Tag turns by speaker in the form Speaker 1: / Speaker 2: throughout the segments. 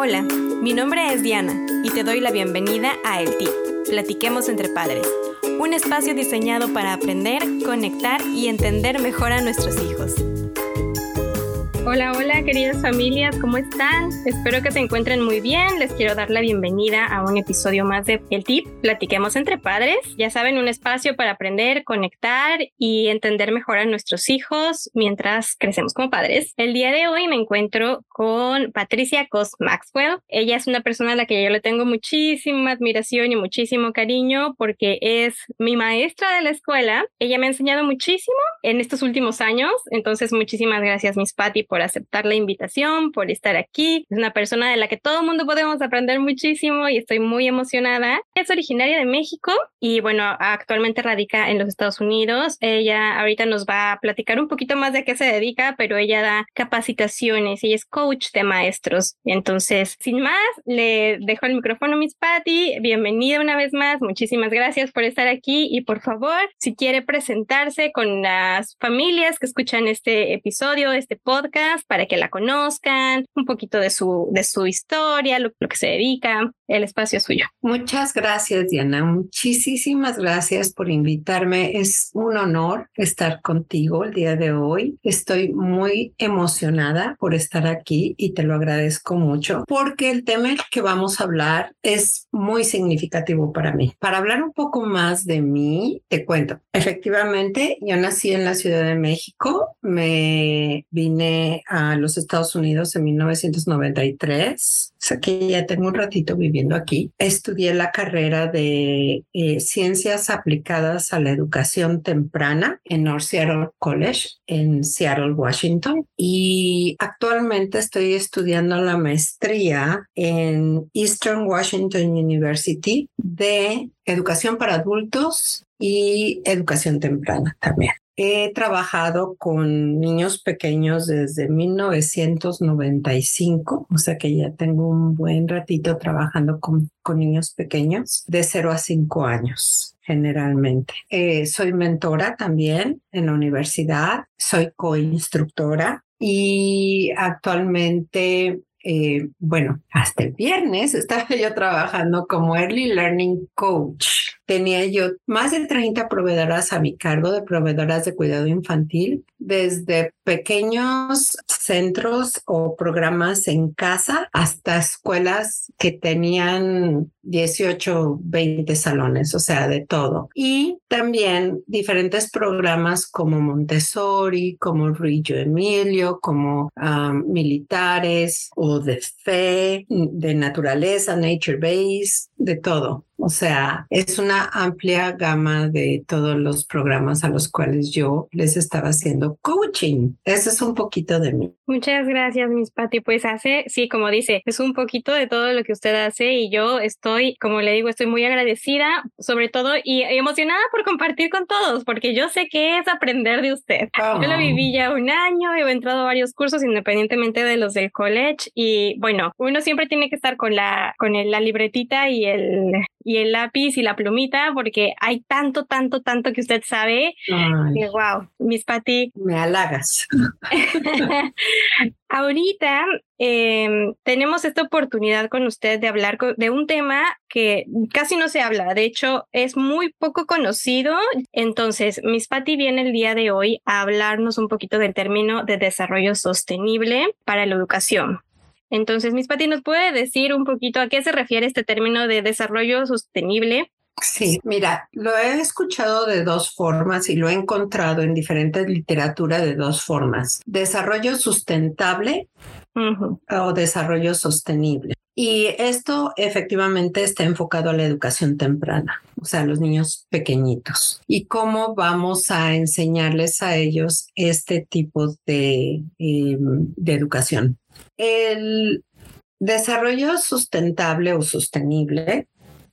Speaker 1: Hola, mi nombre es Diana y te doy la bienvenida a El Tip, Platiquemos entre Padres, un espacio diseñado para aprender, conectar y entender mejor a nuestros hijos. Hola, hola queridas familias, ¿cómo están? Espero que se encuentren muy bien. Les quiero dar la bienvenida a un episodio más de El Tip, Platiquemos entre Padres. Ya saben, un espacio para aprender, conectar y entender mejor a nuestros hijos mientras crecemos como padres. El día de hoy me encuentro con Patricia Cos Maxwell. Ella es una persona a la que yo le tengo muchísima admiración y muchísimo cariño porque es mi maestra de la escuela. Ella me ha enseñado muchísimo en estos últimos años, entonces muchísimas gracias, Miss Patty, por aceptar la invitación, por estar aquí. Es una persona de la que todo el mundo podemos aprender muchísimo y estoy muy emocionada. Es originaria de México y bueno, actualmente radica en los Estados Unidos. Ella ahorita nos va a platicar un poquito más de qué se dedica, pero ella da capacitaciones y es coach de maestros. Entonces, sin más, le dejo el micrófono a Miss Patty. Bienvenida una vez más. Muchísimas gracias por estar aquí y por favor, si quiere presentarse con las familias que escuchan este episodio, este podcast, para que la conozcan, un poquito de su, de su historia, lo, lo que se dedica. El espacio es suyo.
Speaker 2: Muchas gracias, Diana. Muchísimas gracias por invitarme. Es un honor estar contigo el día de hoy. Estoy muy emocionada por estar aquí y te lo agradezco mucho porque el tema que vamos a hablar es muy significativo para mí. Para hablar un poco más de mí, te cuento. Efectivamente, yo nací en la Ciudad de México. Me vine a los Estados Unidos en 1993, o sea que ya tengo un ratito viviendo aquí. Estudié la carrera de eh, Ciencias Aplicadas a la Educación Temprana en North Seattle College en Seattle, Washington. Y actualmente estoy estudiando la maestría en Eastern Washington University de Educación para Adultos y Educación Temprana también. He trabajado con niños pequeños desde 1995, o sea que ya tengo un buen ratito trabajando con, niños pequeños de 0 a 5 años generalmente. Eh, soy mentora también en la universidad, soy coinstructora y actualmente eh, bueno, hasta el viernes estaba yo trabajando como Early Learning Coach tenía yo más de 30 proveedoras a mi cargo de proveedoras de cuidado infantil, desde pequeños centros o programas en casa hasta escuelas que tenían 18, 20 salones, o sea, de todo. Y también diferentes programas como Montessori, como Rillo Emilio, como ah, militares o de fe, de naturaleza, nature base, de todo. O sea, es una amplia gama de todos los programas a los cuales yo les estaba haciendo coaching. Eso es un poquito de mí.
Speaker 1: Muchas gracias, Miss Patty. Pues hace, sí, como dice, es un poquito de todo lo que usted hace y yo estoy, como le digo, estoy muy agradecida, sobre todo y emocionada por compartir con todos, porque yo sé que es aprender de usted. Yo lo viví ya un año, he entrado a varios cursos independientemente de los del college y bueno, uno siempre tiene que estar con la, con la libretita y el, y el lápiz y la plumita, porque hay tanto, tanto, tanto que usted sabe. Que, wow, Miss Patty.
Speaker 2: Me halagas.
Speaker 1: Ahorita em, tenemos esta oportunidad con usted de hablar de un tema que casi no se habla, de hecho es muy poco conocido. Entonces, Miss Patty viene el día de hoy a hablarnos un poquito del término de desarrollo sostenible para la educación. Entonces, Miss Pati, ¿nos puede decir un poquito a qué se refiere este término de desarrollo sostenible?
Speaker 2: Sí, mira, lo he escuchado de dos formas y lo he encontrado en diferentes literatura de dos formas. Desarrollo sustentable o desarrollo sostenible. Y esto efectivamente está enfocado a la educación temprana, o sea, a los niños pequeñitos. Y cómo vamos a enseñarles a ellos este tipo de, em, de educación. El desarrollo sustentable o sostenible,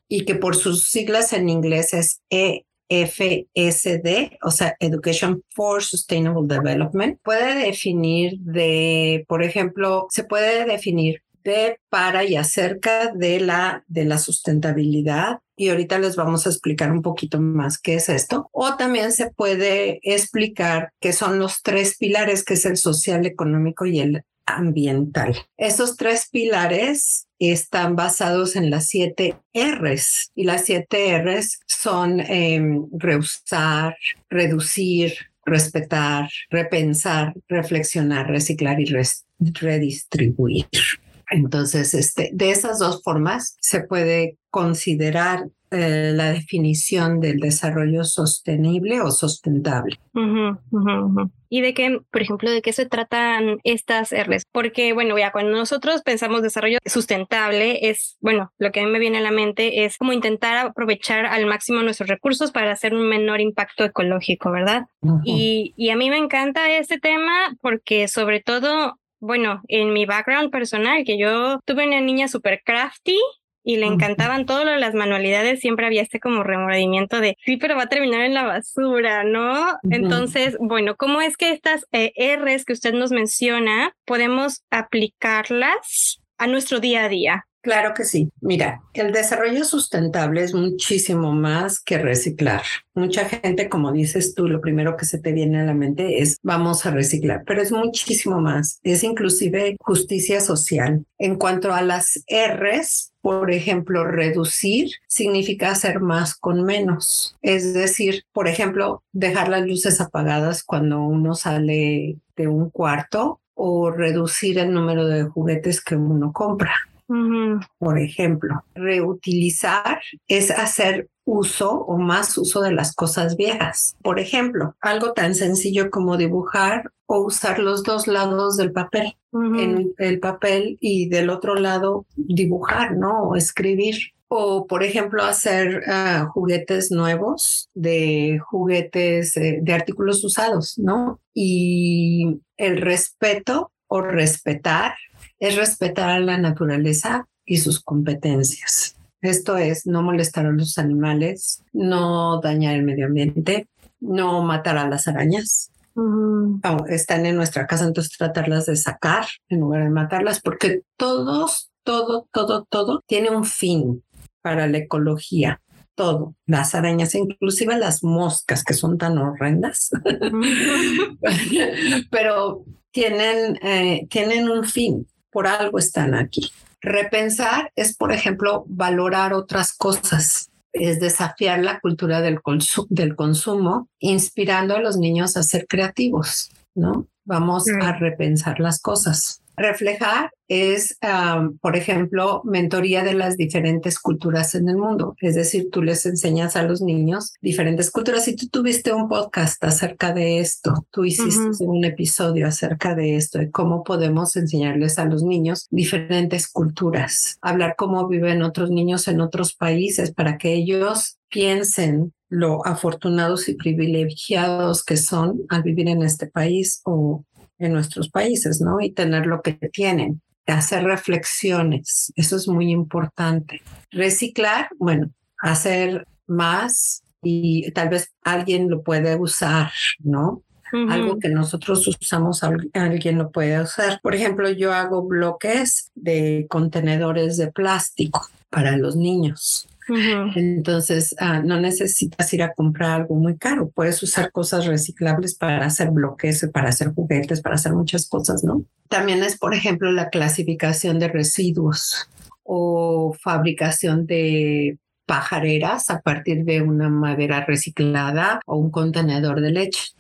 Speaker 2: y que por sus siglas en inglés es EFSD, o sea, Education for Sustainable Development, puede definir de, por ejemplo, se puede definir de, para y acerca de la, de la sustentabilidad. Y ahorita les vamos a explicar un poquito más qué es esto. O también se puede explicar qué son los tres pilares, que es el social, económico y el ambiental. Esos tres pilares están basados en las siete R's y las siete R's son eh, reusar, reducir, respetar, repensar, reflexionar, reciclar y redistribuir. Entonces, este, de esas dos formas se puede considerar eh, la definición del desarrollo sostenible o sustentable.
Speaker 1: ¿Y de qué, por ejemplo, de qué se tratan estas R's? Porque, bueno, ya cuando nosotros pensamos desarrollo sustentable, es, bueno, lo que a mí me viene a la mente es como intentar aprovechar al máximo nuestros recursos para hacer un menor impacto ecológico, ¿verdad? y, y a mí me encanta este tema porque sobre todo bueno, en mi background personal, que yo tuve una niña súper crafty y le encantaban todas las manualidades, siempre había este como remordimiento de, sí, pero va a terminar en la basura, ¿no? Entonces, bueno, ¿cómo es que estas eh, R's que usted nos menciona podemos aplicarlas a nuestro día a día?
Speaker 2: Claro que sí. Mira, el desarrollo sustentable es muchísimo más que reciclar. Mucha gente, como dices tú, lo primero que se te viene a la mente es vamos a reciclar, pero es muchísimo más. Es inclusive justicia social. En cuanto a las R's, por ejemplo, reducir significa hacer más con menos. Es decir, por ejemplo, dejar las luces apagadas cuando uno sale de un cuarto o reducir el número de juguetes que uno compra. Por ejemplo, reutilizar es hacer uso o más uso de las cosas viejas. Por ejemplo, algo tan sencillo como dibujar o usar los dos lados del papel, en el papel y del otro lado dibujar, ¿no? O escribir. O, por ejemplo, hacer ah, juguetes nuevos de juguetes eh, de artículos usados, ¿no? Y el respeto o respetar es respetar a la naturaleza y sus competencias. Esto es no molestar a los animales, no dañar el medio ambiente, no matar a las arañas. están en nuestra casa, entonces tratarlas de sacar en lugar de matarlas, porque todos, todo, todo, todo tiene un fin para la ecología. Todo, las arañas, inclusive las moscas que son tan horrendas, pero tienen, eh, tienen un fin por algo están aquí. Repensar es, por ejemplo, valorar otras cosas, es desafiar la cultura del, del consumo, inspirando a los niños a ser creativos, ¿no? Vamos a repensar las cosas. Reflejar es, por ejemplo, mentoría de las diferentes culturas en el mundo. Es decir, tú les enseñas a los niños diferentes culturas. Si tú tuviste un podcast acerca de esto, tú hiciste un episodio acerca de esto, de cómo podemos enseñarles a los niños diferentes culturas, hablar cómo viven otros niños en otros países para que ellos piensen lo afortunados y privilegiados que son al vivir en este país o en nuestros países, ¿no? Y tener lo que tienen, hacer reflexiones, eso es muy importante. Reciclar, bueno, hacer más y tal vez alguien lo puede usar, ¿no? Algo que nosotros usamos, alguien lo puede usar. Por ejemplo, yo hago bloques de contenedores de plástico para los niños. Entonces, ah, no necesitas ir a comprar algo muy caro. Puedes usar cosas reciclables para hacer bloques, para hacer juguetes, para hacer muchas cosas, ¿no? También es, por ejemplo, la clasificación de residuos o fabricación de pajareras a partir de una madera reciclada o un contenedor de leche.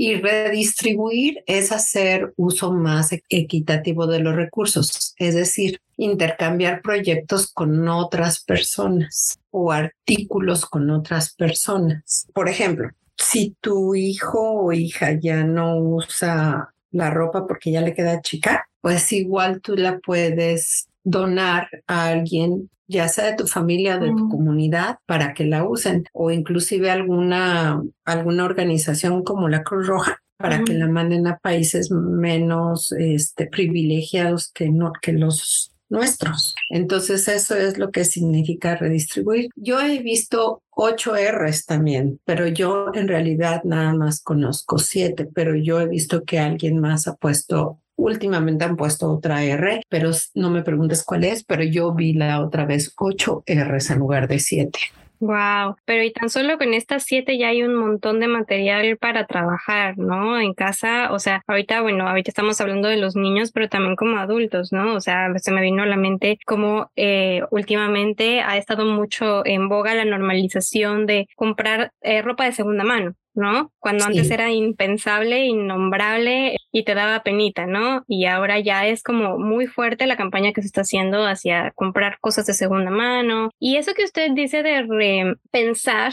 Speaker 2: Y redistribuir es hacer uso más equitativo de los recursos, es decir, intercambiar proyectos con otras personas o artículos con otras personas. Por ejemplo, si tu hijo o hija ya no usa la ropa porque ya le queda chica, pues igual tú la puedes donar a alguien ya sea de tu familia, de tu comunidad, para que la usen, o inclusive alguna, alguna organización como la Cruz Roja, para que la manden a países menos este, privilegiados que, no, que los nuestros. Entonces eso es lo que significa redistribuir. Yo he visto ocho R's también, pero yo en realidad nada más conozco siete, pero yo he visto que alguien más ha puesto Últimamente han puesto otra R, pero no me preguntes cuál es, pero yo vi la otra vez ocho R's en lugar de siete.
Speaker 1: Wow, pero y tan solo con estas siete ya hay un montón de material para trabajar, ¿no? En casa, o sea, ahorita, bueno, ahorita estamos hablando de los niños, pero también como adultos, ¿no? O sea, se me vino a la mente como eh, últimamente ha estado mucho en boga la normalización de comprar eh, ropa de segunda mano. ¿no? Cuando antes era impensable, innombrable y te daba penita, ¿no? Y ahora ya es como muy fuerte la campaña que se está haciendo hacia comprar cosas de segunda mano. Y eso que usted dice de repensar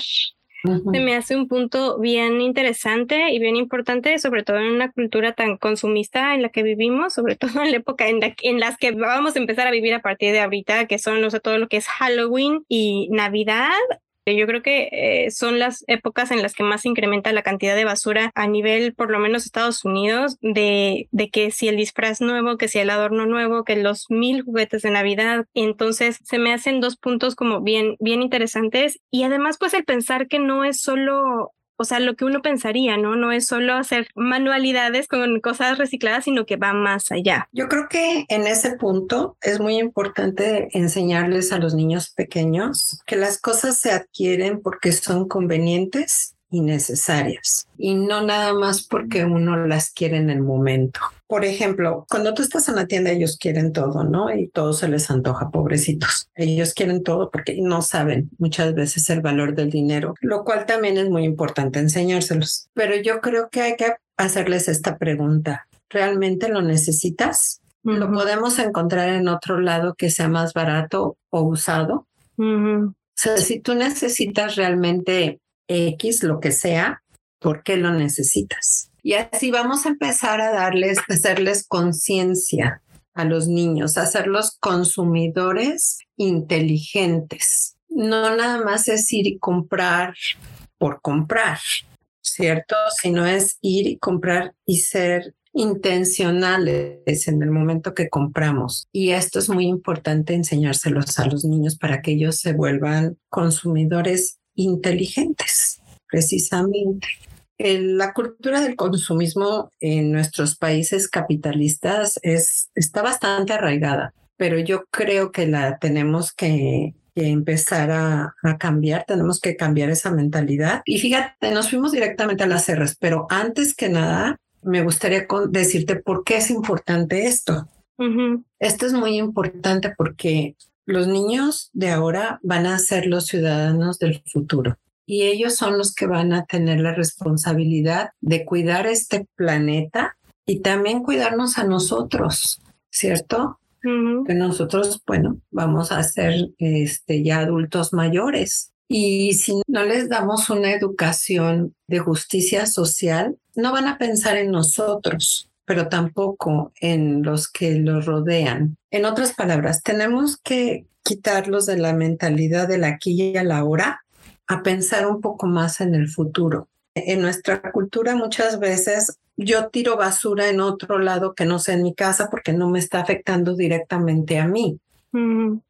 Speaker 1: se me hace un punto bien interesante y bien importante, sobre todo en una cultura tan consumista en la que vivimos, sobre todo en la época en, la, en las que vamos a empezar a vivir a partir de ahorita, que son, no sé, todo lo que es Halloween y Navidad. Yo creo que eh, son las épocas en las que más se incrementa la cantidad de basura a nivel, por lo menos Estados Unidos, de, de que si el disfraz nuevo, que si el adorno nuevo, que los mil juguetes de Navidad. Entonces se me hacen dos puntos como bien, bien interesantes. Y además, pues el pensar que no es solo o sea, lo que uno pensaría, ¿no? No es solo hacer manualidades con cosas recicladas, sino que va más allá.
Speaker 2: Yo creo que en ese punto es muy importante enseñarles a los niños pequeños que las cosas se adquieren porque son convenientes y necesarias y no nada más porque uno las quiere en el momento. Por ejemplo, cuando tú estás en la tienda, ellos quieren todo, ¿no? Y todo se les antoja, pobrecitos. Ellos quieren todo porque no saben muchas veces el valor del dinero, lo cual también es muy importante enseñárselos. Pero yo creo que hay que hacerles esta pregunta. ¿Realmente lo necesitas? ¿Lo podemos encontrar en otro lado que sea más barato o usado? O sea, si tú necesitas realmente X, lo que sea, ¿por qué lo necesitas? Y así vamos a empezar a darles, a hacerles conciencia a los niños, a hacerlos consumidores inteligentes. No nada más es ir y comprar por comprar, ¿cierto? Sino es ir y comprar y ser intencionales en el momento que compramos. Y esto es muy importante enseñárselos a los niños para que ellos se vuelvan consumidores inteligentes, precisamente. la cultura del consumismo en nuestros países capitalistas es, está bastante arraigada, pero yo creo que la tenemos que, empezar a, a, cambiar, tenemos que cambiar esa mentalidad. Y fíjate, nos fuimos directamente a las R's, pero antes que nada, me gustaría decirte por qué es importante esto. Esto es muy importante porque los niños de ahora van a ser los ciudadanos del futuro y ellos son los que van a tener la responsabilidad de cuidar este planeta y también cuidarnos a nosotros, ¿cierto? Que nosotros, bueno, vamos a ser este, ya adultos mayores. Y si no les damos una educación de justicia social, no van a pensar en nosotros, pero tampoco en los que los rodean. En otras palabras, tenemos que quitarlos de la mentalidad del aquí y a la hora a pensar un poco más en el futuro. En nuestra cultura muchas veces yo tiro basura en otro lado que no sea en mi casa porque no me está afectando directamente a mí.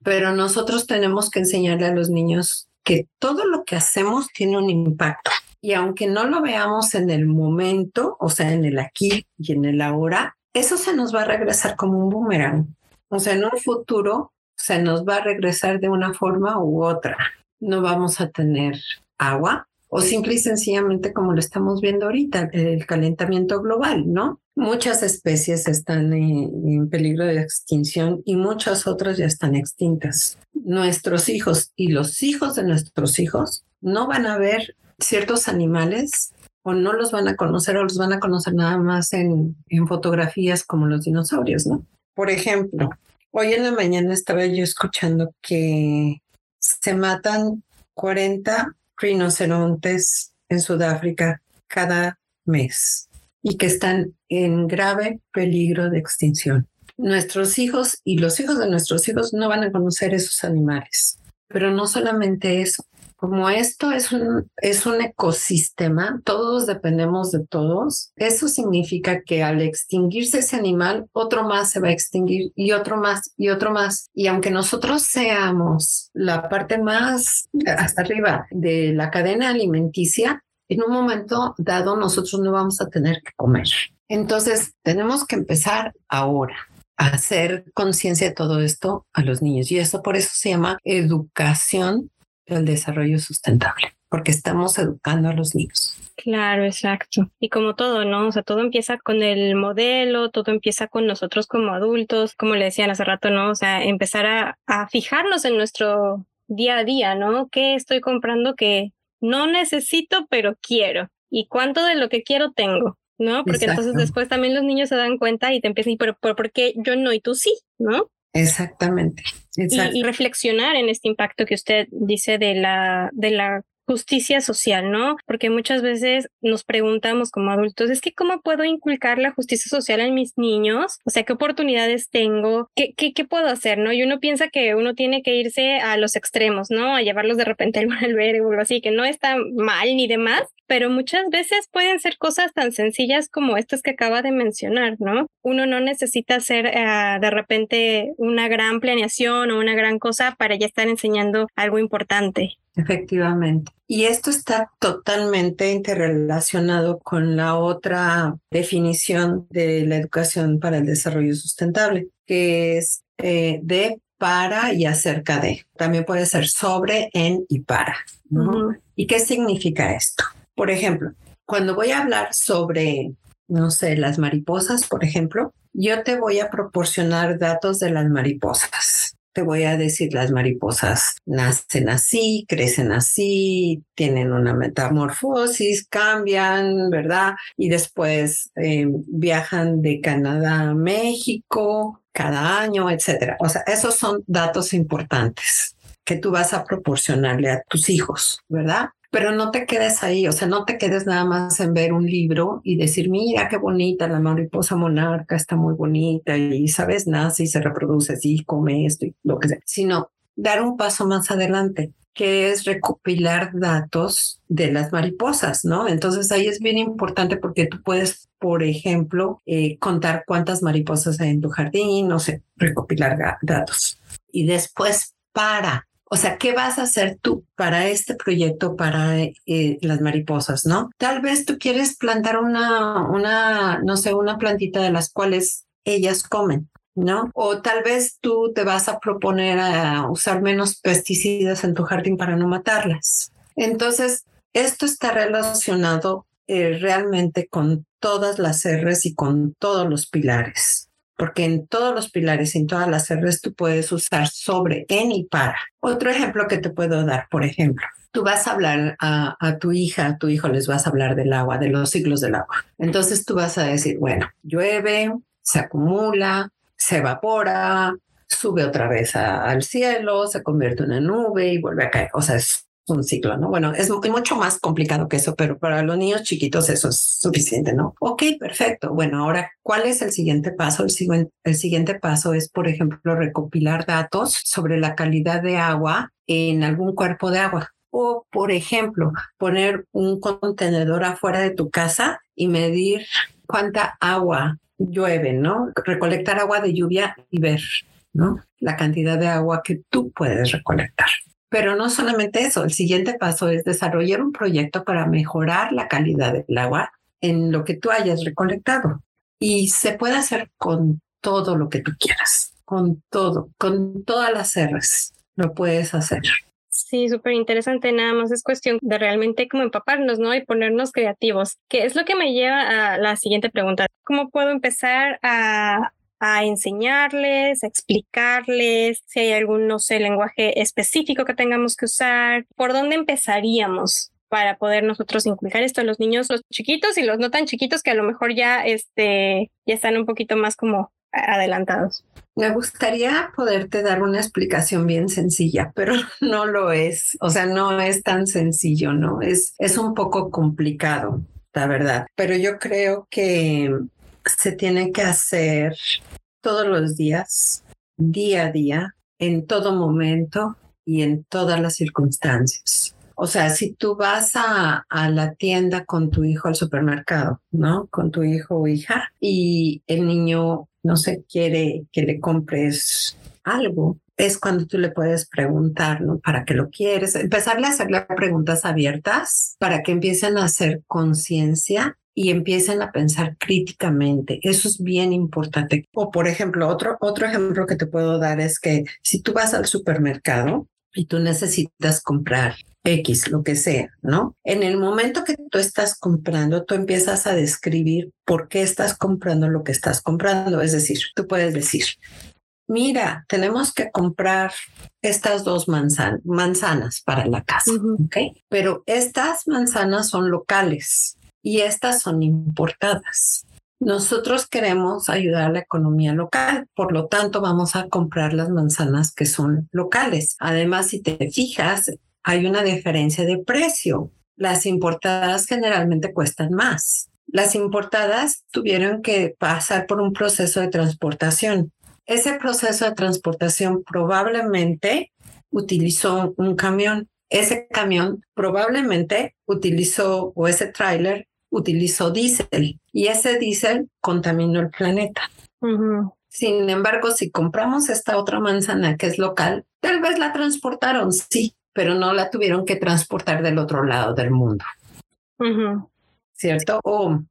Speaker 2: Pero nosotros tenemos que enseñarle a los niños que todo lo que hacemos tiene un impacto. Y aunque no lo veamos en el momento, o sea, en el aquí y en el ahora, eso se nos va a regresar como un boomerang. O sea, en un futuro se nos va a regresar de una forma u otra. No vamos a tener agua o simple y sencillamente como lo estamos viendo ahorita, el calentamiento global, ¿no? Muchas especies están en, peligro de extinción y muchas otras ya están extintas. Nuestros hijos y los hijos de nuestros hijos no van a ver ciertos animales o no los van a conocer o los van a conocer nada más en, en fotografías como los dinosaurios, ¿no? Por ejemplo, hoy en la mañana estaba yo escuchando que se matan 40 rinocerontes en Sudáfrica cada mes y que están en grave peligro de extinción. Nuestros hijos y los hijos de nuestros hijos no van a conocer esos animales. Pero no solamente eso, como esto es un, es un ecosistema, todos dependemos de todos, eso significa que al extinguirse ese animal, otro más se va a extinguir y otro más y otro más. Y aunque nosotros seamos la parte más hasta arriba de la cadena alimenticia, en un momento dado nosotros no vamos a tener que comer. Entonces, tenemos que empezar ahora a hacer conciencia de todo esto a los niños. Y eso por eso se llama educación el desarrollo sustentable, porque estamos educando a los niños.
Speaker 1: Claro, exacto. Y como todo, ¿no? O sea, todo empieza con el modelo, todo empieza con nosotros como adultos, como le decían hace rato, ¿no? O sea, empezar a, a fijarnos en nuestro día a día, ¿no? ¿Qué estoy comprando que no necesito, pero quiero? ¿Y cuánto de lo que quiero tengo? ¿No? Porque entonces después también los niños se dan cuenta y te empiezan, y pero, pero ¿por qué yo no y tú sí? ¿No?
Speaker 2: Exactamente.
Speaker 1: Y, y, reflexionar en este impacto que usted dice de la, de la justicia social, ¿no? Porque muchas veces nos preguntamos como adultos, es que ¿cómo puedo inculcar la justicia social en mis niños? O sea, ¿qué oportunidades tengo? ¿Qué, qué, puedo hacer, no? Y uno piensa que uno tiene que irse a los extremos, ¿no? A llevarlos de repente al albergue o algo así, que no está mal ni demás, pero muchas veces pueden ser cosas tan sencillas como estas que acaba de mencionar, ¿no? Uno no necesita hacer uh, de repente una gran planeación o una gran cosa para ya estar enseñando algo importante.
Speaker 2: Efectivamente. Y esto está totalmente interrelacionado con la otra definición de la educación para el desarrollo sustentable, que es eh, de, para y acerca de. También puede ser sobre, en y para. ¿no? ¿Y qué significa esto? Por ejemplo, cuando voy a hablar sobre, no sé, las mariposas, por ejemplo, yo te voy a proporcionar datos de las mariposas te voy a decir, las mariposas nacen así, crecen así, tienen una metamorfosis, cambian, ¿verdad? Y después eh, viajan de Canadá a México cada año, etcétera. O sea, esos son datos importantes que tú vas a proporcionarle a tus hijos, ¿verdad? Pero no te quedes ahí, o sea, no te quedes nada más en ver un libro y decir, mira qué bonita, la mariposa monarca está muy bonita y, sabes, nace y se reproduce así, come esto y lo que sea, sino dar un paso más adelante que es recopilar datos de las mariposas, ¿no? Entonces ahí es bien importante porque tú puedes, por ejemplo, eh, contar cuántas mariposas hay en tu jardín, no sé, recopilar datos. Y después para o sea, ¿qué vas a hacer tú para este proyecto, para eh, las mariposas, no? Tal vez tú quieres plantar una, una, no sé, una plantita de las cuales ellas comen. ¿no? O tal vez tú te vas a proponer a usar menos pesticidas en tu jardín para no matarlas. Entonces, esto está relacionado eh, realmente con todas las R's y con todos los pilares porque en todos los pilares, en todas las R's, tú puedes usar sobre, en y para. Otro ejemplo que te puedo dar, por ejemplo, tú vas a hablar a, tu hija, a tu hijo les vas a hablar del agua, de los ciclos del agua. Entonces tú vas a decir, bueno, llueve, se acumula, se evapora, sube otra vez al cielo, se convierte en una nube y vuelve a caer. O sea, es un ciclo, ¿no? Bueno, es mucho más complicado que eso, pero para los niños chiquitos eso es suficiente, ¿no? Ok, perfecto. Bueno, ahora, ¿cuál es el siguiente paso? El, siguiente, paso es, por ejemplo, recopilar datos sobre la calidad de agua en algún cuerpo de agua. O, por ejemplo, poner un contenedor afuera de tu casa y medir cuánta agua llueve, ¿no? Recolectar agua de lluvia y ver, ¿no? La cantidad de agua que tú puedes recolectar. Pero no solamente eso, el siguiente paso es desarrollar un proyecto para mejorar la calidad del agua en lo que tú hayas recolectado. Y se puede hacer con todo lo que tú quieras, con todo, con todas las R's, lo puedes hacer.
Speaker 1: Sí, súper interesante. Nada más es cuestión de realmente como empaparnos, ¿no? Y ponernos creativos, que es lo que me lleva a la siguiente pregunta. ¿Cómo puedo empezar a a enseñarles, a explicarles, si hay algún, no sé, lenguaje específico que tengamos que usar, por dónde empezaríamos para poder nosotros inculcar esto a los niños, los chiquitos y los no tan chiquitos que a lo mejor ya, este, ya están un poquito más como adelantados.
Speaker 2: Me gustaría poderte dar una explicación bien sencilla, pero no lo es. O sea, no es tan sencillo, ¿no? Es, es un poco complicado, la verdad. Pero yo creo que se tiene que hacer todos los días, día a día, en todo momento y en todas las circunstancias. O sea, si tú vas a, a, la tienda con tu hijo al supermercado, ¿no? Con tu hijo o hija y el niño no se quiere que le compres algo, es cuando tú le puedes preguntar, ¿no? ¿Para qué lo quieres? Empezarle a hacerle preguntas abiertas para que empiecen a hacer conciencia y empiecen a pensar críticamente. Eso es bien importante. O por ejemplo, otro, otro ejemplo que te puedo dar es que si tú vas al supermercado, y tú necesitas comprar X, lo que sea, ¿no? En el momento que tú estás comprando, tú empiezas a describir por qué estás comprando lo que estás comprando. Es decir, tú puedes decir, mira, tenemos que comprar estas dos manzanas para la casa, ¿ok? Pero estas manzanas son locales y estas son importadas. Nosotros queremos ayudar a la economía local, por lo tanto vamos a comprar las manzanas que son locales. Además, si te fijas, hay una diferencia de precio. Las importadas generalmente cuestan más. Las importadas tuvieron que pasar por un proceso de transportación. Ese proceso de transportación probablemente utilizó un camión. Ese camión probablemente utilizó, o ese tráiler utilizó diésel y ese diésel contaminó el planeta. Sin embargo, si compramos esta otra manzana que es local, tal vez la transportaron, sí, pero no la tuvieron que transportar del otro lado del mundo. ¿Cierto? O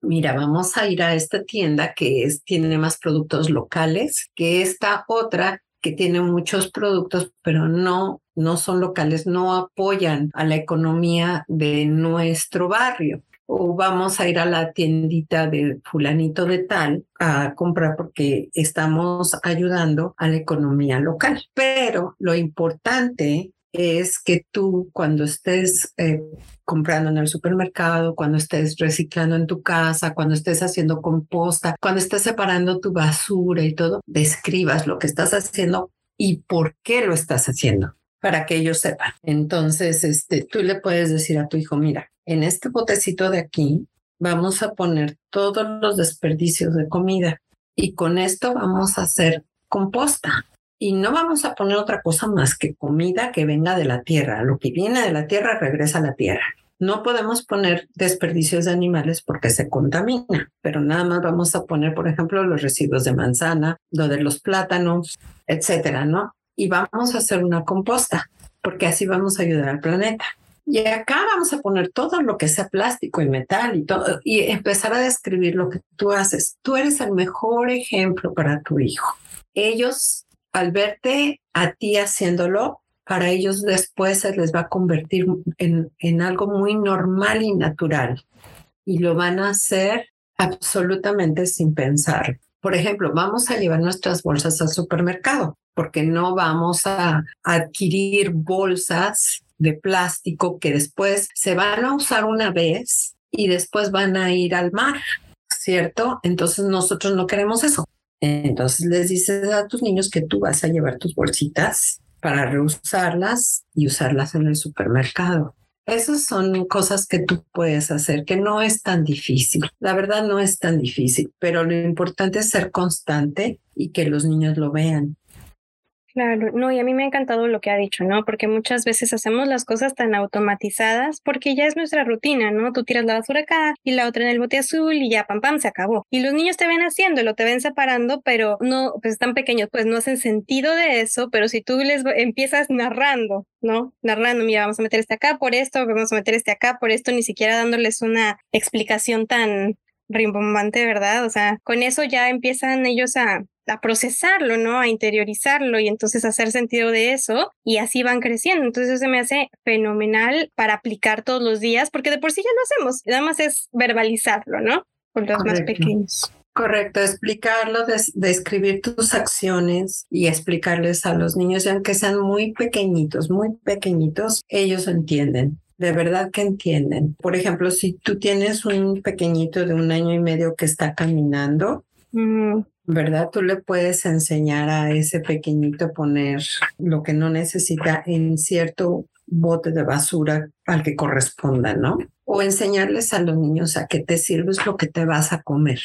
Speaker 2: mira, vamos a ir a esta tienda que es, tiene más productos locales que esta otra que tiene muchos productos, pero no, no son locales, no apoyan a la economía de nuestro barrio o vamos a ir a la tiendita de fulanito de tal a comprar porque estamos ayudando a la economía local. Pero lo importante es que tú cuando estés eh, comprando en el supermercado, cuando estés reciclando en tu casa, cuando estés haciendo composta, cuando estés separando tu basura y todo, describas lo que estás haciendo y por qué lo estás haciendo para que ellos sepan. Entonces, este, tú le puedes decir a tu hijo, mira, en este botecito de aquí vamos a poner todos los desperdicios de comida y con esto vamos a hacer composta. Y no vamos a poner otra cosa más que comida que venga de la tierra. Lo que viene de la tierra regresa a la tierra. No podemos poner desperdicios de animales porque se contamina, pero nada más vamos a poner, por ejemplo, los residuos de manzana, lo de los plátanos, etcétera, ¿no? Y vamos a hacer una composta porque así vamos a ayudar al planeta. Y acá vamos a poner todo lo que sea plástico y metal y todo, y empezar a describir lo que tú haces. Tú eres el mejor ejemplo para tu hijo. Ellos, al verte a ti haciéndolo, para ellos después se les va a convertir en, en algo muy normal y natural. Y lo van a hacer absolutamente sin pensar. Por ejemplo, vamos a llevar nuestras bolsas al supermercado porque no vamos a adquirir bolsas de plástico que después se van a usar una vez y después van a ir al mar, ¿cierto? Entonces nosotros no queremos eso. Entonces les dices a tus niños que tú vas a llevar tus bolsitas para reusarlas y usarlas en el supermercado. Esas son cosas que tú puedes hacer, que no es tan difícil. La verdad no es tan difícil, pero lo importante es ser constante y que los niños lo vean.
Speaker 1: Claro, no, y a mí me ha encantado lo que ha dicho, ¿no? Porque muchas veces hacemos las cosas tan automatizadas porque ya es nuestra rutina, ¿no? Tú tiras la basura acá y la otra en el bote azul y ya, pam, pam, se acabó. Y los niños te ven haciéndolo, te ven separando, pero no, pues están pequeños, pues no hacen sentido de eso, pero si tú les empiezas narrando, ¿no? Narrando, mira, vamos a meter este acá por esto, vamos a meter este acá por esto, ni siquiera dándoles una explicación tan rimbombante, ¿verdad? O sea, con eso ya empiezan ellos a a procesarlo, ¿no? A interiorizarlo y entonces hacer sentido de eso y así van creciendo. Entonces eso se me hace fenomenal para aplicar todos los días porque de por sí ya lo hacemos, nada más es verbalizarlo, ¿no? Con los más pequeños.
Speaker 2: Correcto, explicarlo, describir tus acciones y explicarles a los niños, y aunque sean muy pequeñitos, muy pequeñitos, ellos entienden de verdad que entienden. Por ejemplo, si tú tienes un pequeñito de un año y medio que está caminando, ¿verdad? Tú le puedes enseñar a ese pequeñito a poner lo que no necesita en cierto bote de basura al que corresponda, ¿no? O enseñarles a los niños a qué te sirves lo que te vas a comer.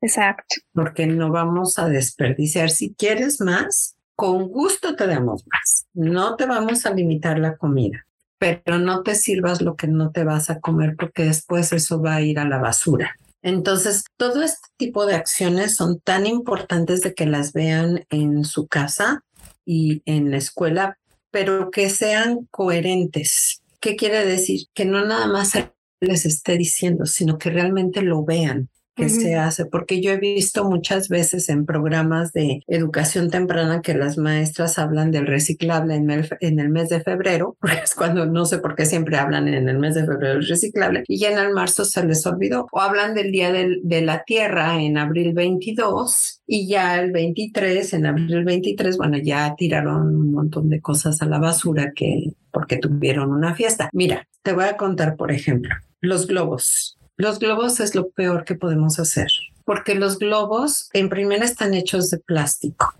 Speaker 1: Exacto.
Speaker 2: Porque no vamos a desperdiciar. Si quieres más, con gusto te damos más. No te vamos a limitar la comida, pero no te sirvas lo que no te vas a comer porque después eso va a ir a la basura. Entonces, todo este tipo de acciones son tan importantes de que las vean en su casa y en la escuela, pero que sean coherentes. ¿Qué quiere decir? Que no nada más les esté diciendo, sino que realmente lo vean. Que se hace, porque yo he visto muchas veces en programas de educación temprana que las maestras hablan del reciclable en el, en el mes de febrero, porque es cuando no sé por qué siempre hablan en el mes de febrero del reciclable, y ya en el marzo se les olvidó, o hablan del Día del, de la Tierra en abril 22 y ya el 23, en abril 23, bueno, ya tiraron un montón de cosas a la basura que porque tuvieron una fiesta. Mira, te voy a contar, por ejemplo, los globos. Los globos es lo peor que podemos hacer, porque los globos en primera están hechos de plástico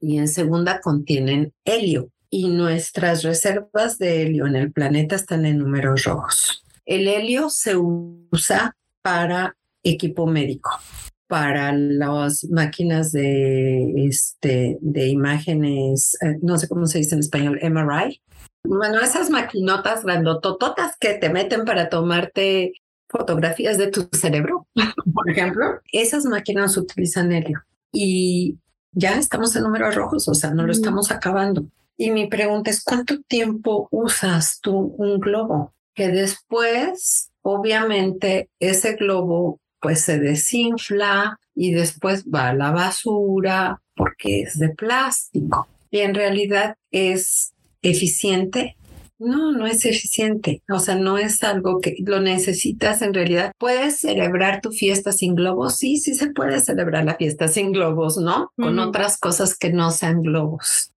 Speaker 2: y en segunda contienen helio y nuestras reservas de helio en el planeta están en números rojos. El helio se usa para equipo médico, para las máquinas de, este, de imágenes, eh, no sé cómo se dice en español, MRI. Bueno, esas maquinotas grandotototas que te meten para tomarte fotografías de tu cerebro, por ejemplo, esas máquinas utilizan helio y ya estamos en números rojos, o sea, no lo estamos acabando. Y mi pregunta es, ¿cuánto tiempo usas tú un globo? Que después, obviamente, ese globo pues se desinfla y después va a la basura porque es de plástico. Y en realidad es eficiente no, no es eficiente. O sea, no es algo que lo necesitas en realidad. ¿Puedes celebrar tu fiesta sin globos? Sí, sí se puede celebrar la fiesta sin globos, ¿no? Con otras cosas que no sean globos.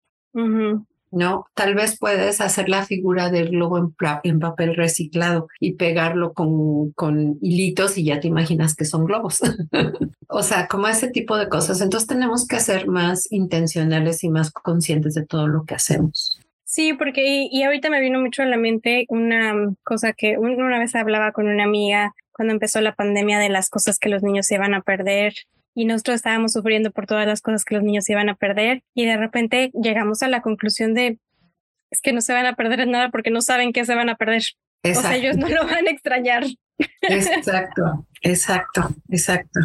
Speaker 2: ¿no? Tal vez puedes hacer la figura del globo en, en papel reciclado y pegarlo con, con, hilitos y ya te imaginas que son globos. o sea, como ese tipo de cosas. Entonces tenemos que ser más intencionales y más conscientes de todo lo que hacemos.
Speaker 1: Sí, porque y, ahorita me vino mucho a la mente una cosa que una vez hablaba con una amiga cuando empezó la pandemia de las cosas que los niños se iban a perder y nosotros estábamos sufriendo por todas las cosas que los niños se iban a perder y de repente llegamos a la conclusión de es que no se van a perder nada porque no saben qué se van a perder. O sea, ellos no lo van a extrañar.
Speaker 2: Exacto, exacto, exacto.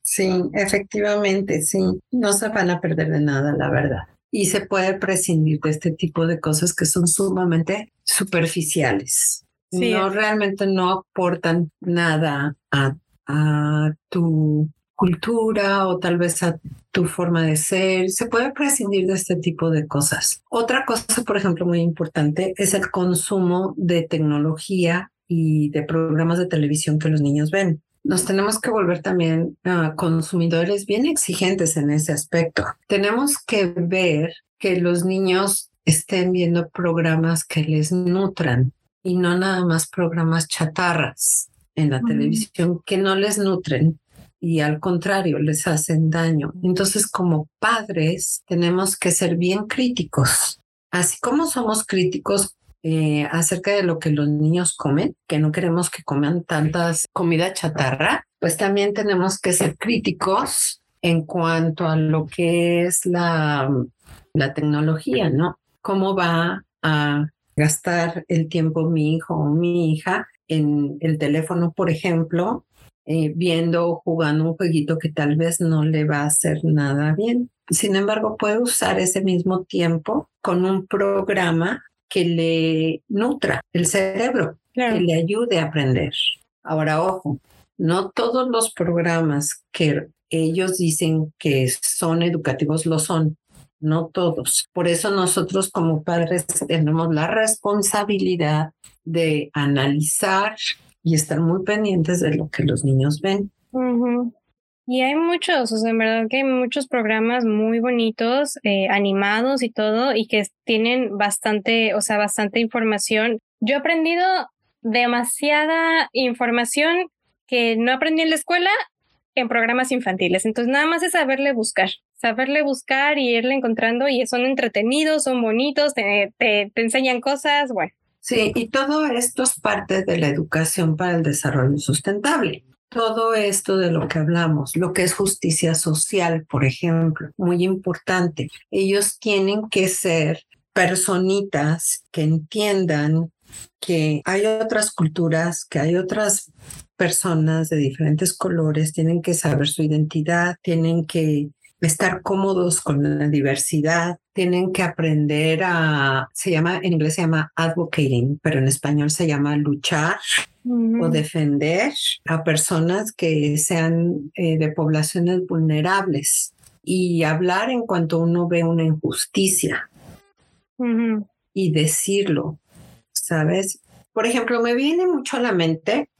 Speaker 2: Sí, efectivamente, sí. No se van a perder de nada, la verdad y se puede prescindir de este tipo de cosas que son sumamente superficiales. No realmente no aportan nada a, a tu cultura o tal vez a tu forma de ser. Se puede prescindir de este tipo de cosas. Otra cosa, por ejemplo, muy importante es el consumo de tecnología y de programas de televisión que los niños ven nos tenemos que volver también consumidores bien exigentes en ese aspecto. Tenemos que ver que los niños estén viendo programas que les nutran y no nada más programas chatarras en la televisión que no les nutren y al contrario les hacen daño. Entonces como padres tenemos que ser bien críticos. Así como somos críticos eh, acerca de lo que los niños comen, que no queremos que coman tantas comida chatarra, pues también tenemos que ser críticos en cuanto a lo que es la, la tecnología, ¿no? ¿Cómo va a gastar el tiempo mi hijo o mi hija en el teléfono, por ejemplo, eh, viendo o jugando un jueguito que tal vez no le va a hacer nada bien. Sin embargo, puede usar ese mismo tiempo con un programa que le nutra el cerebro, que le ayude a aprender. Ahora, ojo, no todos los programas que ellos dicen que son educativos lo son, no todos. Por eso nosotros como padres tenemos la responsabilidad de analizar y estar muy pendientes de lo que los niños ven.
Speaker 1: Y hay muchos, o sea, en verdad que hay muchos programas muy bonitos, eh, animados y todo, y que tienen bastante, o sea, bastante información. Yo he aprendido demasiada información que no aprendí en la escuela en programas infantiles. Entonces, nada más es saberle buscar, saberle buscar y irle encontrando, y son entretenidos, son bonitos, te, te, te enseñan cosas, bueno.
Speaker 2: Sí, y todo esto es parte de la educación para el desarrollo sustentable todo esto de lo que hablamos, lo que es justicia social, por ejemplo, muy importante. Ellos tienen que ser personitas que entiendan que hay otras culturas, que hay otras personas de diferentes colores, tienen que saber su identidad, tienen que estar cómodos con la diversidad, tienen que aprender a, se llama, en inglés se llama advocating, pero en español se llama luchar o defender a personas que sean eh, de poblaciones vulnerables y hablar en cuanto uno ve una injusticia. Y decirlo, ¿sabes? Por ejemplo, me viene mucho a la mente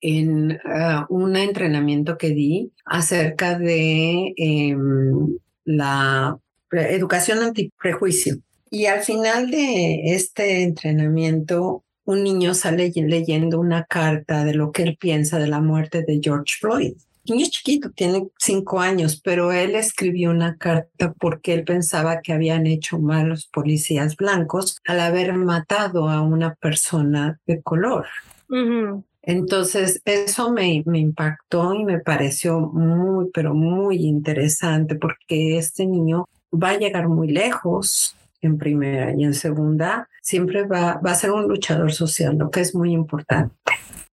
Speaker 2: en ah, un entrenamiento que di acerca de em, la educación antiprejuicio. Y al final de este entrenamiento, un niño sale leyendo una carta de lo que él piensa de la muerte de George Floyd. El niño chiquito, tiene cinco años, pero él escribió una carta porque él pensaba que habían hecho mal los policías blancos al haber matado a una persona de color. Entonces, eso me, me, impactó y me pareció muy, pero muy interesante porque este niño va a llegar muy lejos en primera y en segunda, siempre va, va a ser un luchador social, lo que es muy importante.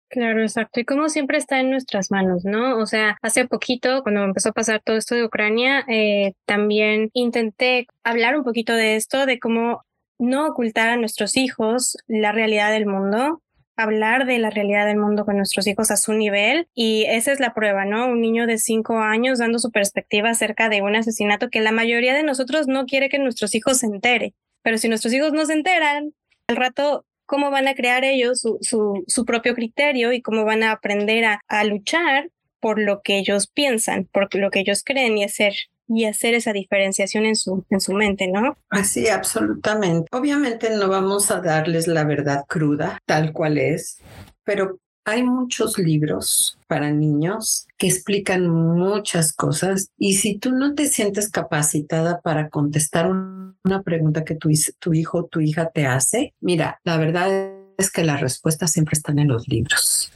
Speaker 1: Claro, exacto. Y como siempre está en nuestras manos, ¿no? O sea, hace poquito, cuando empezó a pasar todo esto de Ucrania, eh, también intenté hablar un poquito de esto, de cómo no ocultar a nuestros hijos la realidad del mundo, hablar de la realidad del mundo con nuestros hijos a su nivel. Y esa es la prueba, ¿no? Un niño de cinco años dando su perspectiva acerca de un asesinato que la mayoría de nosotros no quiere que nuestros hijos se entere, pero si nuestros hijos no se enteran, al rato, ¿cómo van a crear ellos su, su, propio criterio y cómo van a aprender a, a luchar por lo que ellos piensan, por lo que ellos creen y hacer y hacer esa diferenciación en su, en su mente, ¿no?
Speaker 2: Así, absolutamente. Obviamente no vamos a darles la verdad cruda, tal cual es, pero hay muchos libros para niños que explican muchas cosas y si tú no te sientes capacitada para contestar una pregunta que tu, tu hijo o tu hija te hace, mira, la verdad es que las respuestas siempre están en los libros.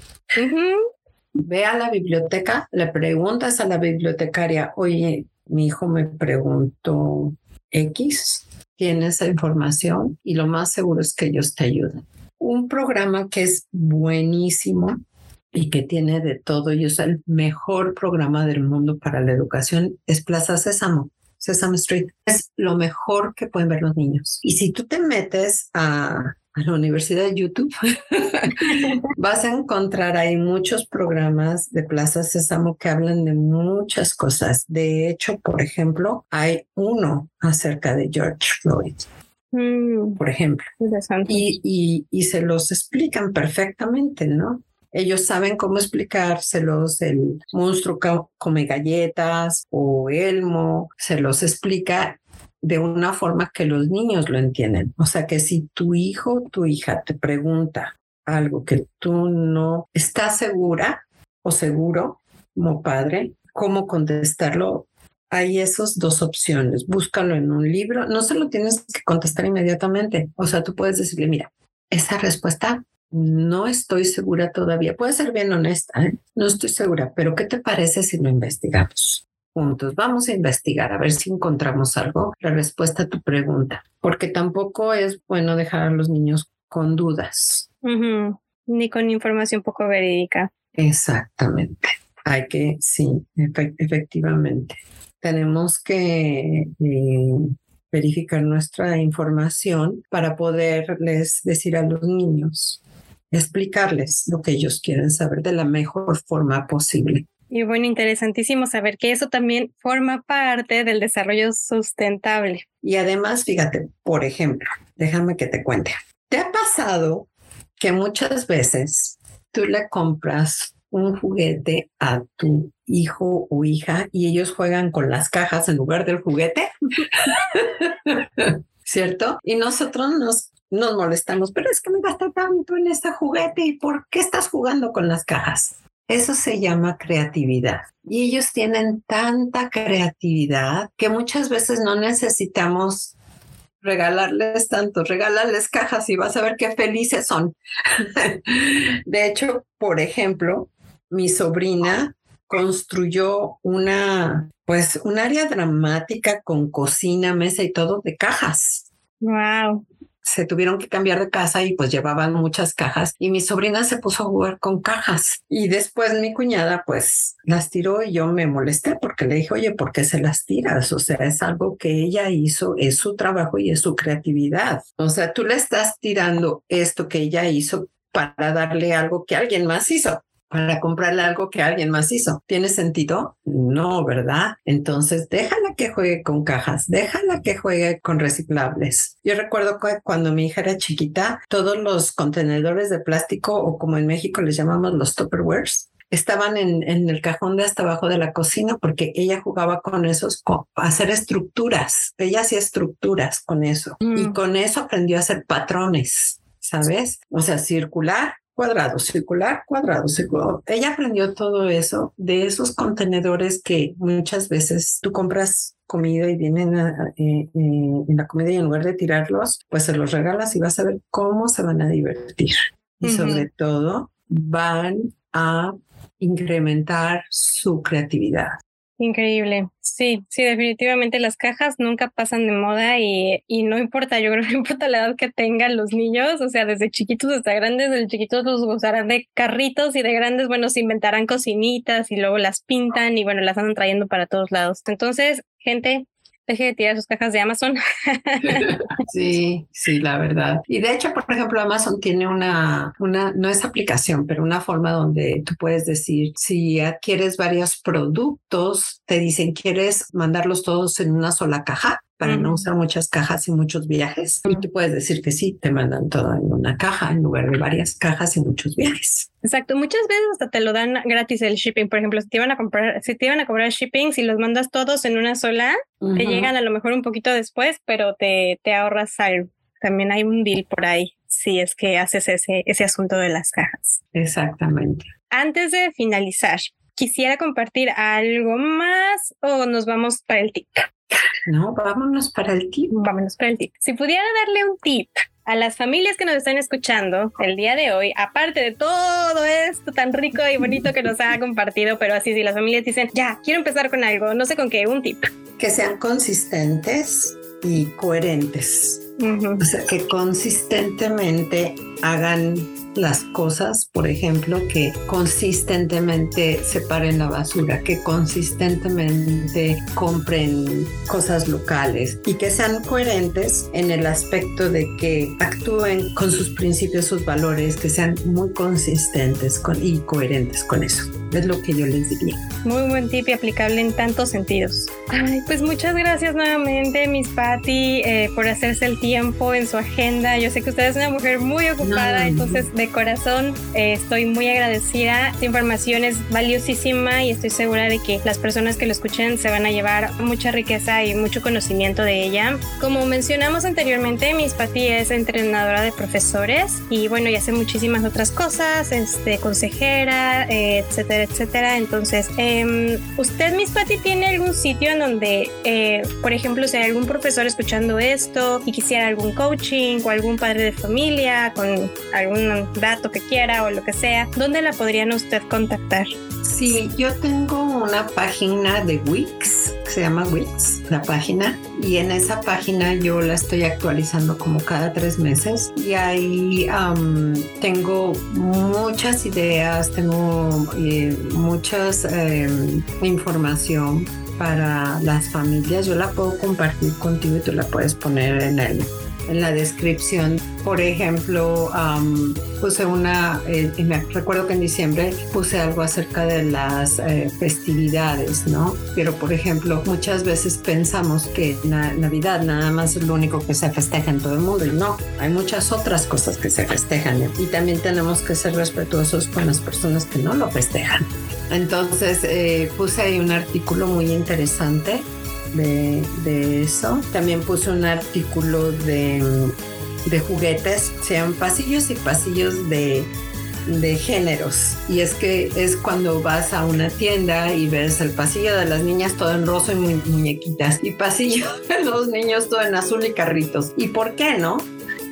Speaker 2: Ve a la biblioteca, le preguntas a la bibliotecaria, oye, mi hijo me preguntó X, tiene esa información y lo más seguro es que ellos te ayuden. Un programa que es buenísimo y que tiene de todo y es el mejor programa del mundo para la educación es Plaza Sésamo. Sesame Street es lo mejor que pueden ver los niños. Y si tú te metes a a la Universidad de YouTube, vas a encontrar ahí muchos programas de Plaza Sésamo que hablan de muchas cosas. De hecho, por ejemplo, hay uno acerca de George Floyd. Mm. por ejemplo, y, y, y se los explican perfectamente, ¿no? Ellos saben cómo explicárselos, el monstruo come galletas o Elmo, se los explica de una forma que los niños lo entienden. O sea que si tu hijo o tu hija te pregunta algo que tú no estás segura o seguro como padre, cómo contestarlo, hay esas dos opciones. Búscalo en un libro. No se lo tienes que contestar inmediatamente. O sea, tú puedes decirle, mira, esa respuesta no estoy segura todavía. Puede ser bien honesta, ¿eh? no estoy segura, pero ¿qué te parece si lo investigamos? Juntos. Vamos a investigar a ver si encontramos algo, la respuesta a tu pregunta, porque tampoco es bueno dejar a los niños con dudas.
Speaker 1: Ni con información poco verídica.
Speaker 2: Exactamente. Hay que, sí, efectivamente. Tenemos que eh, verificar nuestra información para poderles decir a los niños, explicarles lo que ellos quieren saber de la mejor forma posible.
Speaker 1: Y bueno, interesantísimo saber que eso también forma parte del desarrollo sustentable.
Speaker 2: Y además, fíjate, por ejemplo, déjame que te cuente. ¿Te ha pasado que muchas veces tú le compras un juguete a tu hijo o hija y ellos juegan con las cajas en lugar del juguete? ¿Cierto? Y nosotros nos, nos molestamos, pero es que me gasta tanto en este juguete y ¿por qué estás jugando con las cajas? Eso se llama creatividad. Y ellos tienen tanta creatividad que muchas veces no necesitamos regalarles tanto, regalarles cajas y vas a ver qué felices son. de hecho, por ejemplo, mi sobrina construyó una, pues, un área dramática con cocina, mesa y todo de cajas.
Speaker 1: Wow.
Speaker 2: Se tuvieron que cambiar de casa y pues llevaban muchas cajas y mi sobrina se puso a jugar con cajas y después mi cuñada pues las tiró y yo me molesté porque le dije, oye, ¿por qué se las tiras? O sea, es algo que ella hizo, es su trabajo y es su creatividad. O sea, tú le estás tirando esto que ella hizo para darle algo que alguien más hizo para comprarle algo que alguien más hizo. ¿Tiene sentido? No, ¿verdad? Entonces, déjala que juegue con cajas, déjala que juegue con reciclables. Yo recuerdo que cuando mi hija era chiquita, todos los contenedores de plástico o como en México les llamamos los tupperwares, estaban en, en, el cajón de hasta abajo de la cocina porque ella jugaba con esos, con hacer estructuras. Ella hacía estructuras con eso y mm. con eso aprendió a hacer patrones, ¿sabes? O sea, circular, cuadrado, circular, cuadrado, circular. Ella aprendió todo eso de esos contenedores que muchas veces tú compras comida y vienen eh, eh, en la comida y en lugar de tirarlos, pues se los regalas y vas a ver cómo se van a divertir. Y sobre todo van a incrementar su creatividad.
Speaker 1: Increíble. Sí, sí, definitivamente las cajas nunca pasan de moda y, y, no importa, yo creo que no importa la edad que tengan los niños, o sea, desde chiquitos hasta grandes, desde chiquitos los gozarán de carritos y de grandes, bueno, se inventarán cocinitas y luego las pintan y bueno, las andan trayendo para todos lados. Entonces, gente, deje de tirar sus cajas de Amazon.
Speaker 2: Sí, sí, la verdad. Y de hecho, por ejemplo, Amazon tiene una, una, no es aplicación, pero una forma donde tú puedes decir, si adquieres varios productos, te dicen, ¿quieres mandarlos todos en una sola caja? Para no usar muchas cajas y muchos viajes. Y tú puedes decir que sí, te mandan todo en una caja en lugar de varias cajas y muchos viajes.
Speaker 1: Exacto, muchas veces hasta te lo dan gratis el shipping. Por ejemplo, si te iban a comprar, si te iban a cobrar shipping, si los mandas todos en una sola, te llegan a lo mejor un poquito después, pero te, te ahorras algo. También hay un deal por ahí si es que haces ese, ese asunto de las cajas.
Speaker 2: Exactamente.
Speaker 1: Antes de finalizar, quisiera compartir algo más o nos vamos para el tip.
Speaker 2: No, vámonos para el tip.
Speaker 1: Vámonos para el tip. Si pudiera darle un tip a las familias que nos están escuchando el día de hoy, aparte de todo esto tan rico y bonito que nos ha compartido, pero así si las familias dicen, ya, quiero empezar con algo, no sé con qué, un tip.
Speaker 2: Que sean consistentes y coherentes. O sea, que consistentemente hagan las cosas, por ejemplo, que consistentemente separen la basura, que consistentemente compren cosas locales y que sean coherentes en el aspecto de que actúen con sus principios, sus valores, que sean muy consistentes con, y coherentes con eso. Es lo que yo les diría.
Speaker 1: Muy buen tip y aplicable en tantos sentidos. Ay, pues muchas gracias nuevamente, Miss Patty, eh, por hacerse el tiempo en su agenda. Yo sé que usted es una mujer muy ocupada, entonces de corazón eh, estoy muy agradecida. Esta información es valiosísima y estoy segura de que las personas que lo escuchen se van a llevar mucha riqueza y mucho conocimiento de ella. Como mencionamos anteriormente, Miss Patty es entrenadora de profesores y bueno, y hace muchísimas otras cosas, este, consejera, eh, etcétera, etcétera. Entonces, em, ¿usted, Miss Patty, tiene algún sitio en donde, eh, por ejemplo, si hay algún profesor escuchando esto y quisiera algún coaching o algún padre de familia con algún dato que quiera o lo que sea, ¿dónde la podrían usted contactar?
Speaker 2: Sí, yo tengo una página de Wix, se llama Wix, la página, y en esa página yo la estoy actualizando como cada tres meses y ahí tengo muchas ideas, tengo eh, muchas em, información para las familias. Yo la puedo compartir contigo y tú la puedes poner en el en la descripción. Por ejemplo, puse una, eh, me recuerdo que en diciembre puse algo acerca de las eh, festividades, ¿no? Pero, por ejemplo, muchas veces pensamos que Navidad nada más es lo único que se festeja en todo el mundo y no, hay muchas otras cosas que se festejan y también tenemos que ser respetuosos con las personas que no lo festejan. Entonces eh, puse ahí un artículo muy interesante de, eso. También puse un artículo de, de juguetes, sean pasillos y pasillos de, de géneros. Y es que es cuando vas a una tienda y ves el pasillo de las niñas todo en rosa y muñequitas y pasillo de los niños todo en azul y carritos. ¿Y por qué no?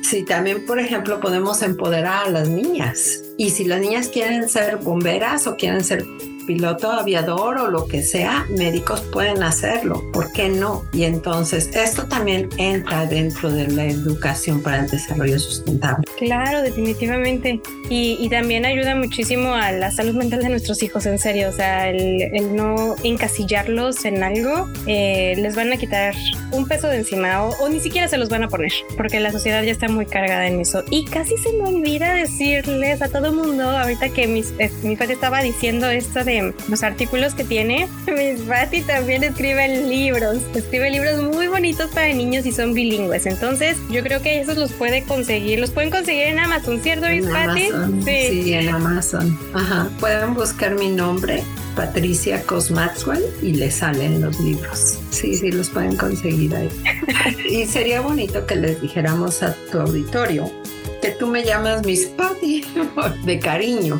Speaker 2: Si también, por ejemplo, podemos empoderar a las niñas. Y si las niñas quieren ser bomberas o quieren ser piloto aviador o lo que sea, médicos pueden hacerlo. ¿Por qué no? Y entonces esto también entra dentro de la educación para el desarrollo sustentable.
Speaker 1: Claro, definitivamente. Y, también ayuda muchísimo a la salud mental de nuestros hijos, en serio. O sea, el, no encasillarlos en algo, eh, les van a quitar un peso de encima o, ni siquiera se los van a poner, porque la sociedad ya está muy cargada en eso. Y casi se me olvida decirles a todo mundo, ahorita que mis, mi padre estaba diciendo esto de los artículos que tiene, mis Pati también escribe libros, escribe libros muy bonitos para niños y son bilingües. Entonces, yo creo que esos los puede conseguir, los pueden conseguir en Amazon, ¿cierto, mis Pati?
Speaker 2: Sí. sí, en Amazon. Ajá. Pueden buscar mi nombre, Patricia Cosmaxwell, y le salen los libros. Sí, sí, los pueden conseguir ahí. y sería bonito que les dijéramos a tu auditorio que tú me llamas Miss Patty de cariño.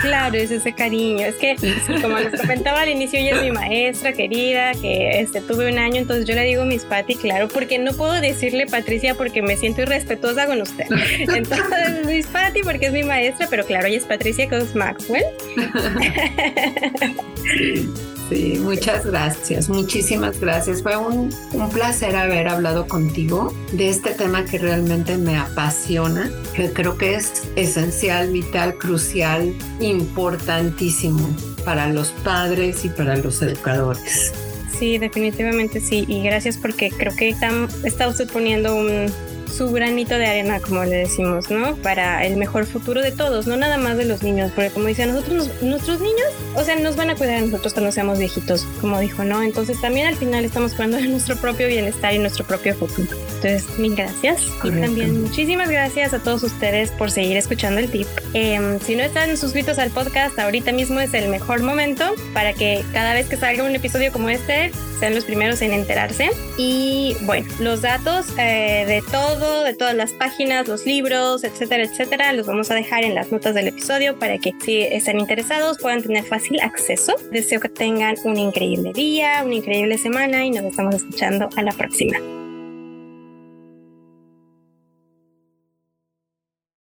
Speaker 1: Claro, es ese cariño. Es que, como les comentaba al inicio, ella es mi maestra querida, que este, tuve un año, entonces yo le digo Miss Patty, claro, porque no puedo decirle Patricia porque me siento irrespetuosa con usted. Entonces, Miss Patty porque es mi maestra, pero claro, ella es Patricia Cos Maxwell.
Speaker 2: Sí, muchas gracias, muchísimas gracias. Fue un, un, placer haber hablado contigo de este tema que realmente me apasiona, que creo que es esencial, vital, crucial, importantísimo para los padres y para los educadores.
Speaker 1: Sí, definitivamente sí. Y gracias porque creo que está, está usted poniendo un, su granito de arena, como le decimos, ¿no? Para el mejor futuro de todos, no nada más de los niños, porque como dice, nosotros, nuestros niños, o sea, nos van a cuidar a nosotros cuando seamos viejitos, como dijo, ¿no? Entonces también al final estamos cuidando de nuestro propio bienestar y nuestro propio futuro. Entonces, mil gracias. Y también muchísimas gracias a todos ustedes por seguir escuchando el tip. Em, si no están suscritos al podcast, ahorita mismo es el mejor momento para que cada vez que salga un episodio como este, sean los primeros en enterarse. Y bueno, los datos eh, de todo, de todas las páginas, los libros, etcétera, etcétera, los vamos a dejar en las notas del episodio para que si están interesados puedan tener fácil acceso. Deseo que tengan un increíble día, una increíble semana y nos estamos escuchando a la próxima.